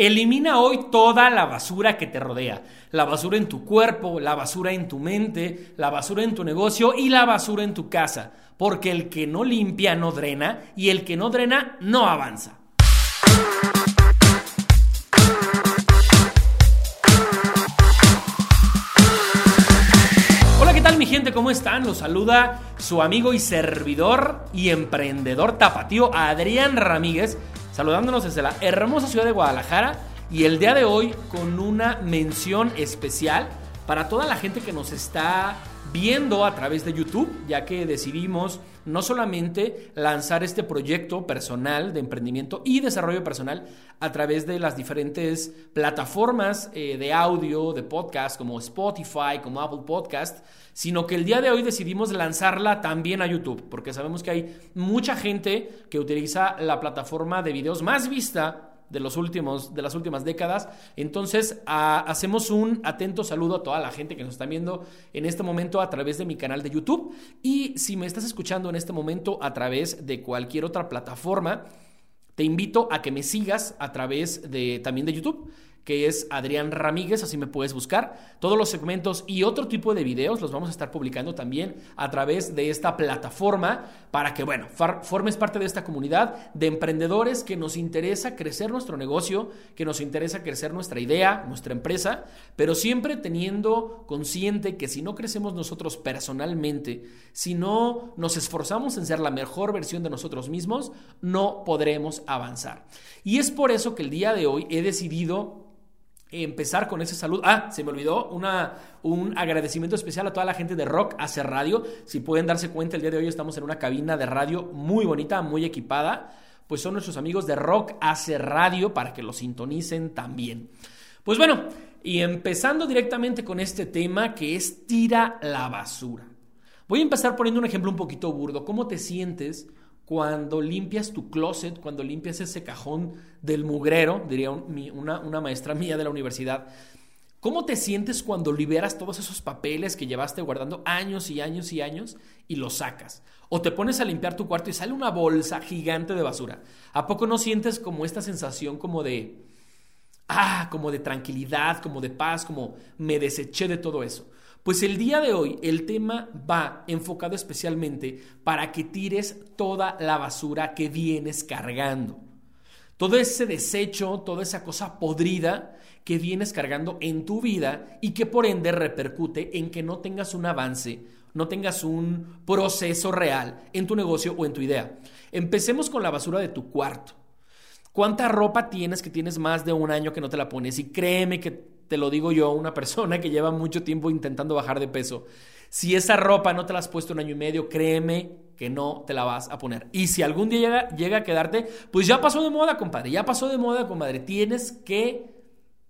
Elimina hoy toda la basura que te rodea. La basura en tu cuerpo, la basura en tu mente, la basura en tu negocio y la basura en tu casa. Porque el que no limpia no drena y el que no drena no avanza. Hola, ¿qué tal mi gente? ¿Cómo están? Los saluda su amigo y servidor y emprendedor tapatío Adrián Ramírez saludándonos desde la hermosa ciudad de Guadalajara y el día de hoy con una mención especial para toda la gente que nos está viendo a través de YouTube, ya que decidimos no solamente lanzar este proyecto personal de emprendimiento y desarrollo personal a través de las diferentes plataformas eh, de audio, de podcast, como Spotify, como Apple Podcast, sino que el día de hoy decidimos lanzarla también a YouTube, porque sabemos que hay mucha gente que utiliza la plataforma de videos más vista de, los últimos, de las últimas décadas. Entonces, hacemos un atento saludo a toda la gente que nos está viendo en este momento a través de mi canal de YouTube. Y si me estás escuchando en este momento a través de cualquier otra plataforma, te invito a que me sigas a través de también de YouTube que es Adrián Ramírez, así me puedes buscar. Todos los segmentos y otro tipo de videos los vamos a estar publicando también a través de esta plataforma para que, bueno, formes parte de esta comunidad de emprendedores que nos interesa crecer nuestro negocio, que nos interesa crecer nuestra idea, nuestra empresa, pero siempre teniendo consciente que si no crecemos nosotros personalmente, si no nos esforzamos en ser la mejor versión de nosotros mismos, no podremos avanzar. Y es por eso que el día de hoy he decidido empezar con ese saludo. Ah, se me olvidó una, un agradecimiento especial a toda la gente de Rock Hace Radio. Si pueden darse cuenta, el día de hoy estamos en una cabina de radio muy bonita, muy equipada. Pues son nuestros amigos de Rock Hace Radio para que lo sintonicen también. Pues bueno, y empezando directamente con este tema que es tira la basura. Voy a empezar poniendo un ejemplo un poquito burdo. ¿Cómo te sientes cuando limpias tu closet, cuando limpias ese cajón del mugrero, diría una, una maestra mía de la universidad, ¿Cómo te sientes cuando liberas todos esos papeles que llevaste guardando años y años y años y los sacas? O te pones a limpiar tu cuarto y sale una bolsa gigante de basura. ¿A poco no sientes como esta sensación como de, ah, como de tranquilidad, como de paz, como me deseché de todo eso? Pues el día de hoy el tema va enfocado especialmente para que tires toda la basura que vienes cargando. Todo ese desecho, toda esa cosa podrida que vienes cargando en tu vida y que por ende repercute en que no tengas un avance, no tengas un proceso real en tu negocio o en tu idea. Empecemos con la basura de tu cuarto. ¿Cuánta ropa tienes que tienes más de un año que no te la pones? Y créeme que te lo digo yo, una persona que lleva mucho tiempo intentando bajar de peso. Si esa ropa no te la has puesto un año y medio, créeme que no te la vas a poner. Y si algún día llega, llega a quedarte, pues ya pasó de moda, compadre, ya pasó de moda, compadre. Tienes que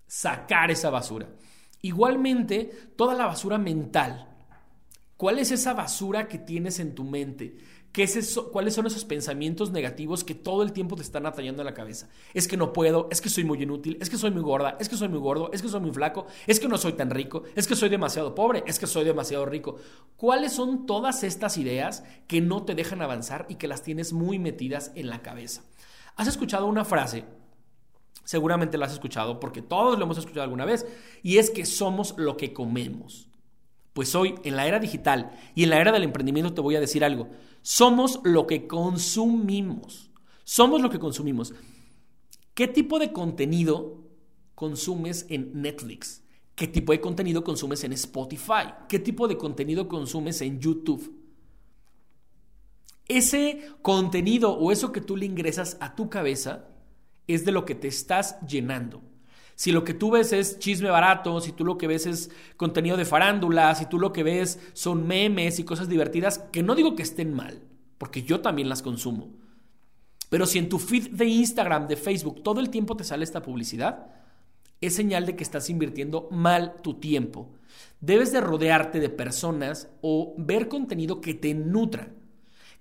sacar esa basura. Igualmente, toda la basura mental. ¿Cuál es esa basura que tienes en tu mente? ¿Cuáles son esos pensamientos negativos que todo el tiempo te están atallando en la cabeza? Es que no puedo, es que soy muy inútil, es que soy muy gorda, es que soy muy gordo, es que soy muy flaco, es que no soy tan rico, es que soy demasiado pobre, es que soy demasiado rico. ¿Cuáles son todas estas ideas que no te dejan avanzar y que las tienes muy metidas en la cabeza? ¿Has escuchado una frase? Seguramente la has escuchado porque todos lo hemos escuchado alguna vez y es que somos lo que comemos. Pues hoy, en la era digital y en la era del emprendimiento, te voy a decir algo. Somos lo que consumimos. Somos lo que consumimos. ¿Qué tipo de contenido consumes en Netflix? ¿Qué tipo de contenido consumes en Spotify? ¿Qué tipo de contenido consumes en YouTube? Ese contenido o eso que tú le ingresas a tu cabeza es de lo que te estás llenando. Si lo que tú ves es chisme barato, si tú lo que ves es contenido de farándula, si tú lo que ves son memes y cosas divertidas, que no digo que estén mal, porque yo también las consumo. Pero si en tu feed de Instagram, de Facebook, todo el tiempo te sale esta publicidad, es señal de que estás invirtiendo mal tu tiempo. Debes de rodearte de personas o ver contenido que te nutra,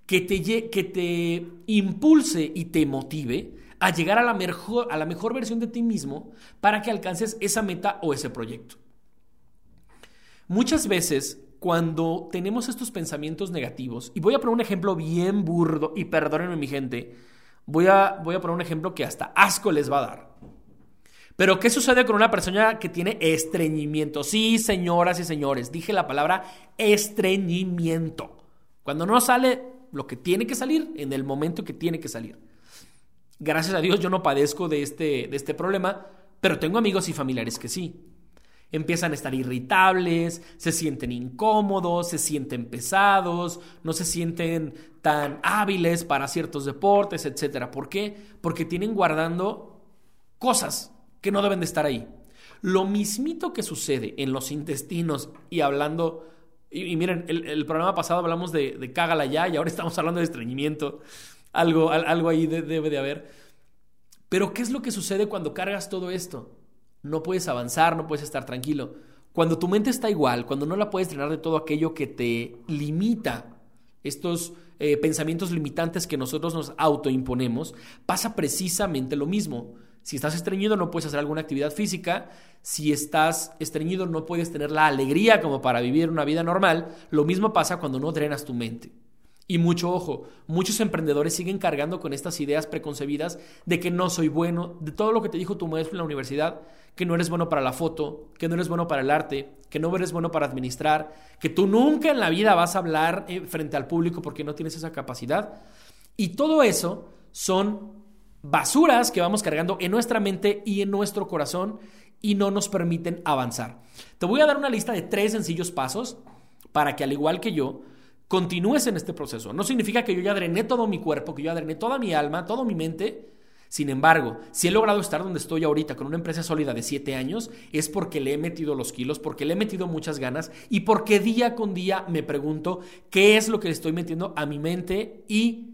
que te, que te impulse y te motive a llegar a la, mejor, a la mejor versión de ti mismo para que alcances esa meta o ese proyecto. Muchas veces cuando tenemos estos pensamientos negativos, y voy a poner un ejemplo bien burdo, y perdónenme mi gente, voy a, voy a poner un ejemplo que hasta asco les va a dar. Pero ¿qué sucede con una persona que tiene estreñimiento? Sí, señoras y señores, dije la palabra estreñimiento. Cuando no sale lo que tiene que salir en el momento que tiene que salir. Gracias a Dios yo no padezco de este, de este problema, pero tengo amigos y familiares que sí. Empiezan a estar irritables, se sienten incómodos, se sienten pesados, no se sienten tan hábiles para ciertos deportes, etc. ¿Por qué? Porque tienen guardando cosas que no deben de estar ahí. Lo mismito que sucede en los intestinos y hablando, y, miren, el, programa pasado hablamos de, de, cágala ya y ahora estamos hablando de estreñimiento, algo, algo ahí debe de haber. Pero ¿qué es lo que sucede cuando cargas todo esto? No puedes avanzar, no puedes estar tranquilo. Cuando tu mente está igual, cuando no la puedes drenar de todo aquello que te limita, estos eh, pensamientos limitantes que nosotros nos autoimponemos, pasa precisamente lo mismo. Si estás estreñido no puedes hacer alguna actividad física, si estás estreñido no puedes tener la alegría como para vivir una vida normal, lo mismo pasa cuando no drenas tu mente. Y mucho ojo, muchos emprendedores siguen cargando con estas ideas preconcebidas de que no soy bueno, de todo lo que te dijo tu maestro en la universidad, que no eres bueno para la foto, que no eres bueno para el arte, que no eres bueno para administrar, que tú nunca en la vida vas a hablar eh, frente al público porque no tienes esa capacidad. Y todo eso son basuras que vamos cargando en nuestra mente y en nuestro corazón y no nos permiten avanzar. Te voy a dar una lista de tres sencillos pasos para que al igual que yo, continúes en este proceso. No significa que yo ya drené todo mi cuerpo, que yo ya drené toda mi alma, toda mi mente. Sin embargo, si he logrado estar donde estoy ahorita con una empresa sólida de 7 años, es porque le he metido los kilos, porque le he metido muchas ganas y porque día con día me pregunto qué es lo que le estoy metiendo a mi mente y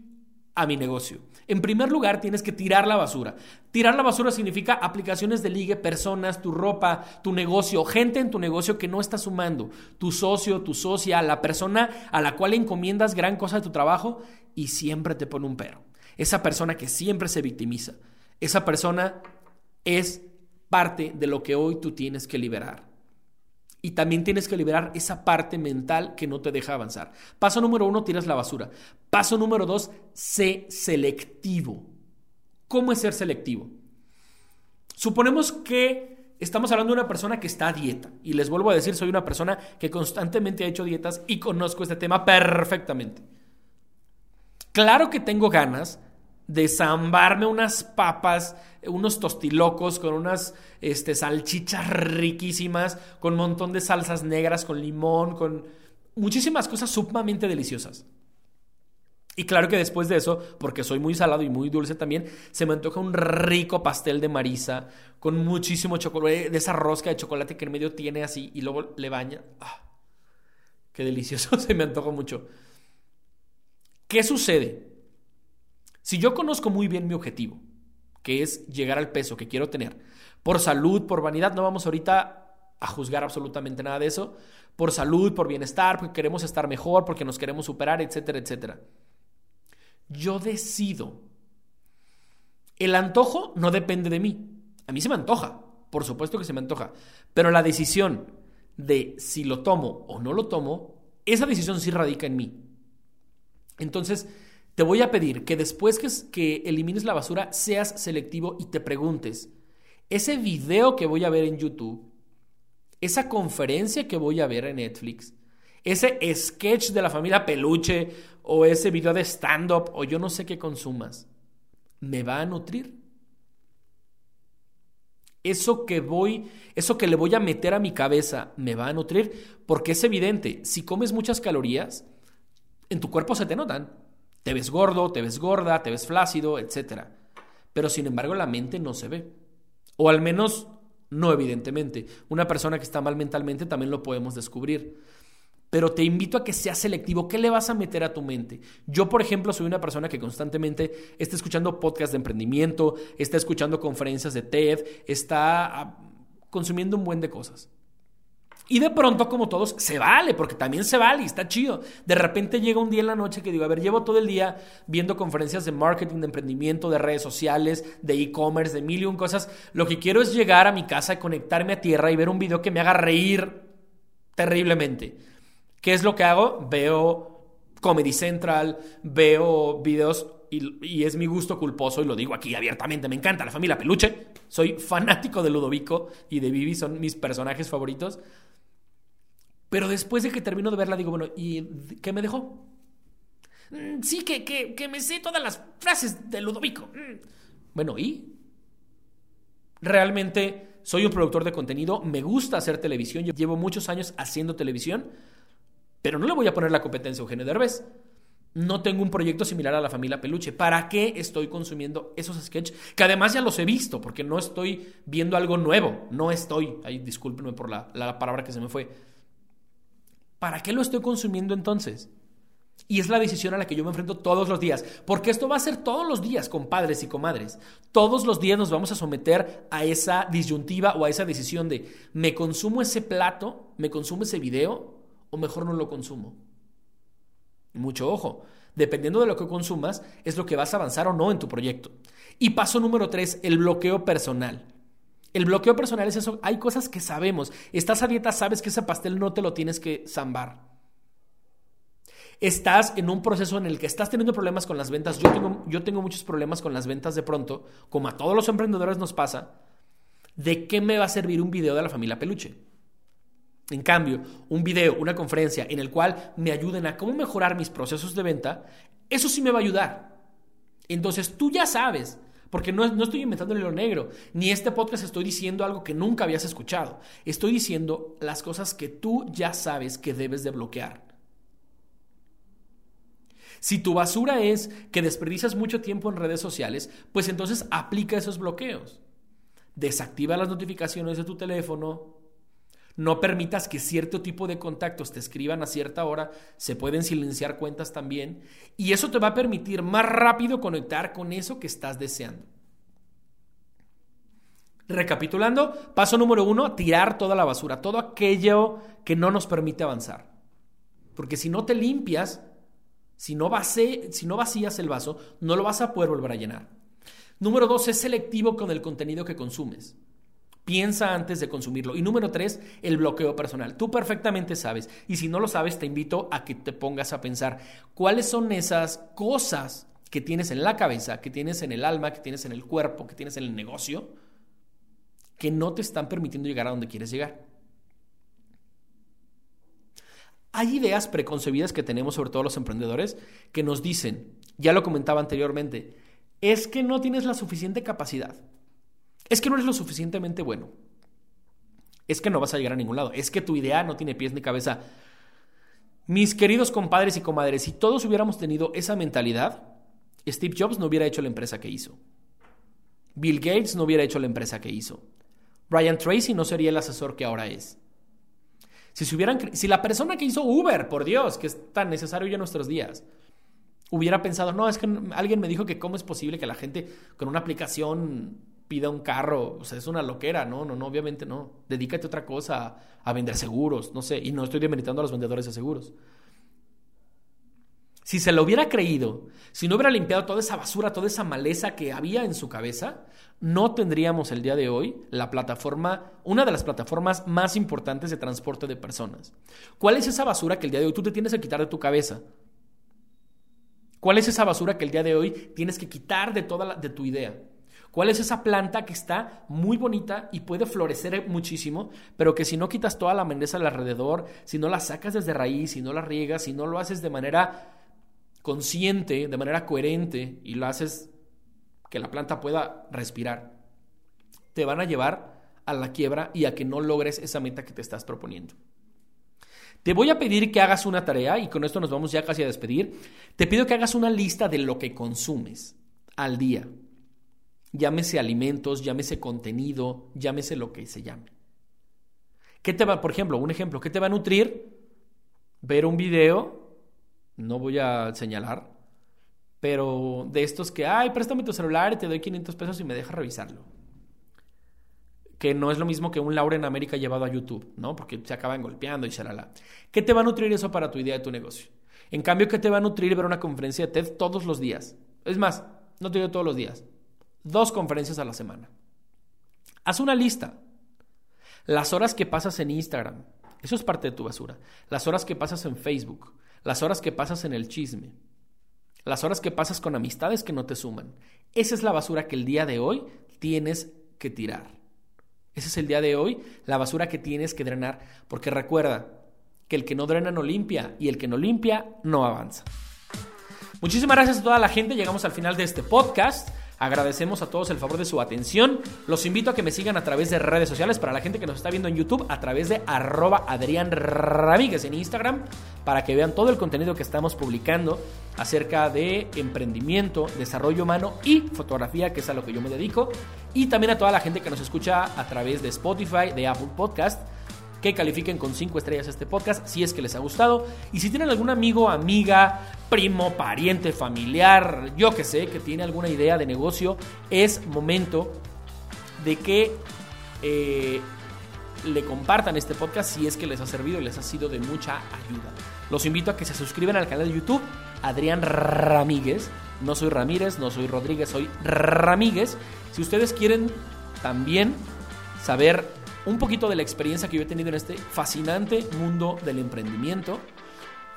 a mi negocio. En primer lugar, tienes que tirar la basura. Tirar la basura significa aplicaciones de ligue, personas, tu ropa, tu negocio, gente en tu negocio que no está sumando, tu socio, tu socia, la persona a la cual encomiendas gran cosa de tu trabajo y siempre te pone un pero. Esa persona que siempre se victimiza. Esa persona es parte de lo que hoy tú tienes que liberar. Y también tienes que liberar esa parte mental que no te deja avanzar. Paso número uno, tiras la basura. Paso número dos, sé selectivo. ¿Cómo es ser selectivo? Suponemos que estamos hablando de una persona que está a dieta. Y les vuelvo a decir, soy una persona que constantemente ha hecho dietas y conozco este tema perfectamente. Claro que tengo ganas de zambarme unas papas, unos tostilocos con unas este, salchichas riquísimas, con un montón de salsas negras, con limón, con muchísimas cosas sumamente deliciosas. Y claro que después de eso, porque soy muy salado y muy dulce también, se me antoja un rico pastel de marisa con muchísimo chocolate, de esa rosca de chocolate que en medio tiene así y luego le baña. ¡Ah! ¡Qué delicioso! se me antoja mucho. ¿Qué sucede? Si yo conozco muy bien mi objetivo, que es llegar al peso que quiero tener, por salud, por vanidad, no vamos ahorita a juzgar absolutamente nada de eso, por salud, por bienestar, porque queremos estar mejor, porque nos queremos superar, etcétera, etcétera. Yo decido. El antojo no depende de mí. A mí se me antoja, por supuesto que se me antoja, pero la decisión de si lo tomo o no lo tomo, esa decisión sí radica en mí. Entonces, te voy a pedir que después que, elimines la basura seas selectivo y te preguntes, ese video que voy a ver en YouTube, esa conferencia que voy a ver en Netflix, ese sketch de la familia peluche o ese video de stand-up o yo no sé qué consumas, ¿me va a nutrir? Eso que voy, eso que le voy a meter a mi cabeza, ¿me va a nutrir? Porque es evidente, si comes muchas calorías, en tu cuerpo se te notan. Te ves gordo, te ves gorda, te ves flácido, etc. Pero sin embargo la mente no se ve. O al menos no evidentemente. Una persona que está mal mentalmente también lo podemos descubrir. Pero te invito a que seas selectivo. ¿Qué le vas a meter a tu mente? Yo, por ejemplo, soy una persona que constantemente está escuchando podcasts de emprendimiento, está escuchando conferencias de TED, está ah, consumiendo un buen de cosas. Y de pronto, como todos, se vale, porque también se vale y está chido. De repente llega un día en la noche que digo, a ver, llevo todo el día viendo conferencias de marketing, de emprendimiento, de redes sociales, de e-commerce, de mil y un cosas. Lo que quiero es llegar a mi casa y conectarme a tierra y ver un video que me haga reír terriblemente. ¿Qué es lo que hago? Veo Comedy Central, veo videos y, es mi gusto culposo, y lo digo aquí abiertamente, me encanta la familia Peluche. Soy fanático de Ludovico y de Vivi, son mis personajes favoritos. Pero después de que termino de verla, digo, bueno, ¿y qué me dejó? Mm, sí, que, que, me sé todas las frases de Ludovico. Mm. Bueno, ¿y? Realmente soy un productor de contenido, me gusta hacer televisión, llevo muchos años haciendo televisión, pero no le voy a poner la competencia a Eugenio Derbez no tengo un proyecto similar a la familia Peluche. ¿Para qué estoy consumiendo esos sketches? Que además ya los he visto, porque no estoy viendo algo nuevo. No estoy. Ay, discúlpenme por la, la palabra que se me fue. ¿Para qué lo estoy consumiendo entonces? Y es la decisión a la que yo me enfrento todos los días. Porque esto va a ser todos los días, compadres y comadres. Todos los días nos vamos a someter a esa disyuntiva o a esa decisión de, ¿me consumo ese plato? ¿Me consumo ese video? ¿O mejor no lo consumo? Mucho ojo. Dependiendo de lo que consumas, es lo que vas a avanzar o no en tu proyecto. Y paso número tres, el bloqueo personal. El bloqueo personal es eso. Hay cosas que sabemos. Estás a dieta, sabes que ese pastel no te lo tienes que zambar. Estás en un proceso en el que estás teniendo problemas con las ventas. Yo tengo, muchos problemas con las ventas de pronto, como a todos los emprendedores nos pasa. ¿De qué me va a servir un video de la familia Peluche? En cambio, un video, una conferencia en el cual me ayuden a cómo mejorar mis procesos de venta, eso sí me va a ayudar. Entonces tú ya sabes, porque no, estoy inventando lo negro, ni este podcast estoy diciendo algo que nunca habías escuchado. Estoy diciendo las cosas que tú ya sabes que debes de bloquear. Si tu basura es que desperdicias mucho tiempo en redes sociales, pues entonces aplica esos bloqueos. Desactiva las notificaciones de tu teléfono, no permitas que cierto tipo de contactos te escriban a cierta hora, se pueden silenciar cuentas también, y eso te va a permitir más rápido conectar con eso que estás deseando. Recapitulando, paso número uno, tirar toda la basura, todo aquello que no nos permite avanzar. Porque si no te limpias, si no, si no vacías el vaso, no lo vas a poder volver a llenar. Número dos, es selectivo con el contenido que consumes. Piensa antes de consumirlo. Y número tres, el bloqueo personal. Tú perfectamente sabes. Y si no lo sabes, te invito a que te pongas a pensar cuáles son esas cosas que tienes en la cabeza, que tienes en el alma, que tienes en el cuerpo, que tienes en el negocio, que no te están permitiendo llegar a donde quieres llegar. Hay ideas preconcebidas que tenemos, sobre todo los emprendedores, que nos dicen, ya lo comentaba anteriormente, es que no tienes la suficiente capacidad. Es que no eres lo suficientemente bueno. Es que no vas a llegar a ningún lado. Es que tu idea no tiene pies ni cabeza. Mis queridos compadres y comadres, si todos hubiéramos tenido esa mentalidad, Steve Jobs no hubiera hecho la empresa que hizo. Bill Gates no hubiera hecho la empresa que hizo. Brian Tracy no sería el asesor que ahora es. Si, se hubieran, si la persona que hizo Uber, por Dios, que es tan necesario ya en nuestros días, hubiera pensado, no, es que alguien me dijo que cómo es posible que la gente con una aplicación pida un carro, o sea, es una loquera, no, no, no, obviamente no. Dedícate a otra cosa, a, vender seguros, no sé, y no estoy demeritando a los vendedores de seguros. Si se lo hubiera creído, si no hubiera limpiado toda esa basura, toda esa maleza que había en su cabeza, no tendríamos el día de hoy la plataforma, una de las plataformas más importantes de transporte de personas. ¿Cuál es esa basura que el día de hoy tú te tienes que quitar de tu cabeza? ¿Cuál es esa basura que el día de hoy tienes que quitar de toda de tu idea? ¿Cuál es esa planta que está muy bonita y puede florecer muchísimo, pero que si no quitas toda la mendeza alrededor, si no la sacas desde raíz, si no la riegas, si no lo haces de manera consciente, de manera coherente y lo haces que la planta pueda respirar, te van a llevar a la quiebra y a que no logres esa meta que te estás proponiendo. Te voy a pedir que hagas una tarea y con esto nos vamos ya casi a despedir. Te pido que hagas una lista de lo que consumes al día llámese alimentos, llámese contenido, llámese lo que se llame. ¿Qué te va, por ejemplo, un ejemplo, qué te va a nutrir? Ver un video, no voy a señalar, pero de estos que, ay, préstame tu celular y te doy 500 pesos y me deja revisarlo. Que no es lo mismo que un Laura en América llevado a YouTube, ¿no? Porque se acaban golpeando y shalala. ¿Qué te va a nutrir eso para tu idea de tu negocio? En cambio, ¿qué te va a nutrir ver una conferencia de TED todos los días? Es más, no te digo todos los días, dos conferencias a la semana. Haz una lista. Las horas que pasas en Instagram, eso es parte de tu basura. Las horas que pasas en Facebook, las horas que pasas en el chisme. las horas que pasas con amistades que no te suman. Esa es la basura que el día de hoy tienes que tirar. Ese es el día de hoy, la basura que tienes que drenar, porque recuerda que el que no drena no limpia y el que no limpia no avanza. Muchísimas gracias a toda la gente, llegamos al final de este podcast. Agradecemos a todos el favor de su atención. Los invito a que me sigan a través de redes sociales. Para la gente que nos está viendo en YouTube, a través de arroba Adrián Ramírez en Instagram, para que vean todo el contenido que estamos publicando acerca de emprendimiento, desarrollo humano y fotografía, que es a lo que yo me dedico. Y también a toda la gente que nos escucha a través de Spotify, de Apple Podcast que califiquen con 5 estrellas este podcast si es que les ha gustado. Y si tienen algún amigo, amiga, primo, pariente, familiar, yo que sé, que tiene alguna idea de negocio, es momento de que eh, le compartan este podcast si es que les ha servido y les ha sido de mucha ayuda. Los invito a que se suscriban al canal de YouTube Adrián Ramírez. No soy Ramírez, no soy Rodríguez, soy Ramírez. Si ustedes quieren también saber un poquito de la experiencia que yo he tenido en este fascinante mundo del emprendimiento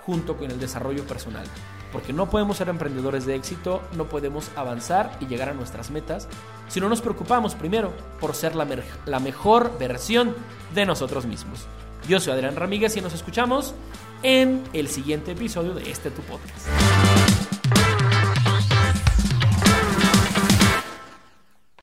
junto con el desarrollo personal. Porque no podemos ser emprendedores de éxito, no podemos avanzar y llegar a nuestras metas si no nos preocupamos primero por ser la, la mejor versión de nosotros mismos. Yo soy Adrián Ramírez y nos escuchamos en el siguiente episodio de este tu podcast.